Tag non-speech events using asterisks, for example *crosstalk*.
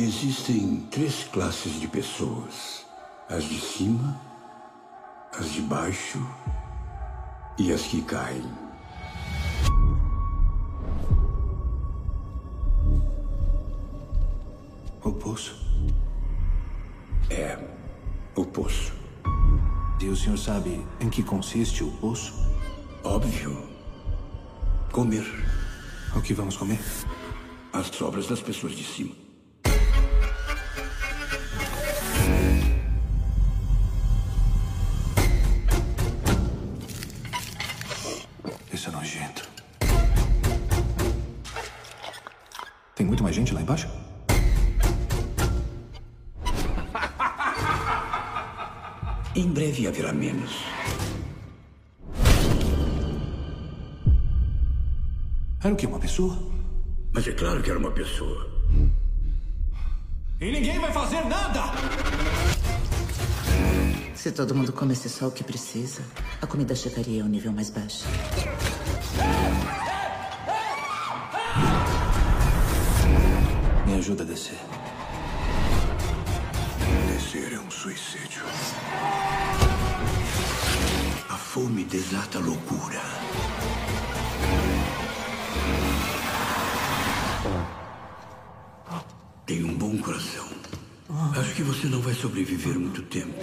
Existem três classes de pessoas: as de cima, as de baixo e as que caem. O poço? É, o poço. E o senhor sabe em que consiste o poço? Óbvio. Comer O que vamos comer? as sobras das pessoas de cima. Isso é nojento. Tem muito mais gente lá embaixo? *laughs* Em breve haverá menos. Era o quê? Uma pessoa? Mas é claro que era uma pessoa. E ninguém vai fazer nada! Se todo mundo comesse só o que precisa, a comida chegaria ao nível mais baixo. Me ajuda a descer. Descer é um suicídio. A fome desata a loucura. Tem um bom coração. Acho que você não vai sobreviver muito tempo.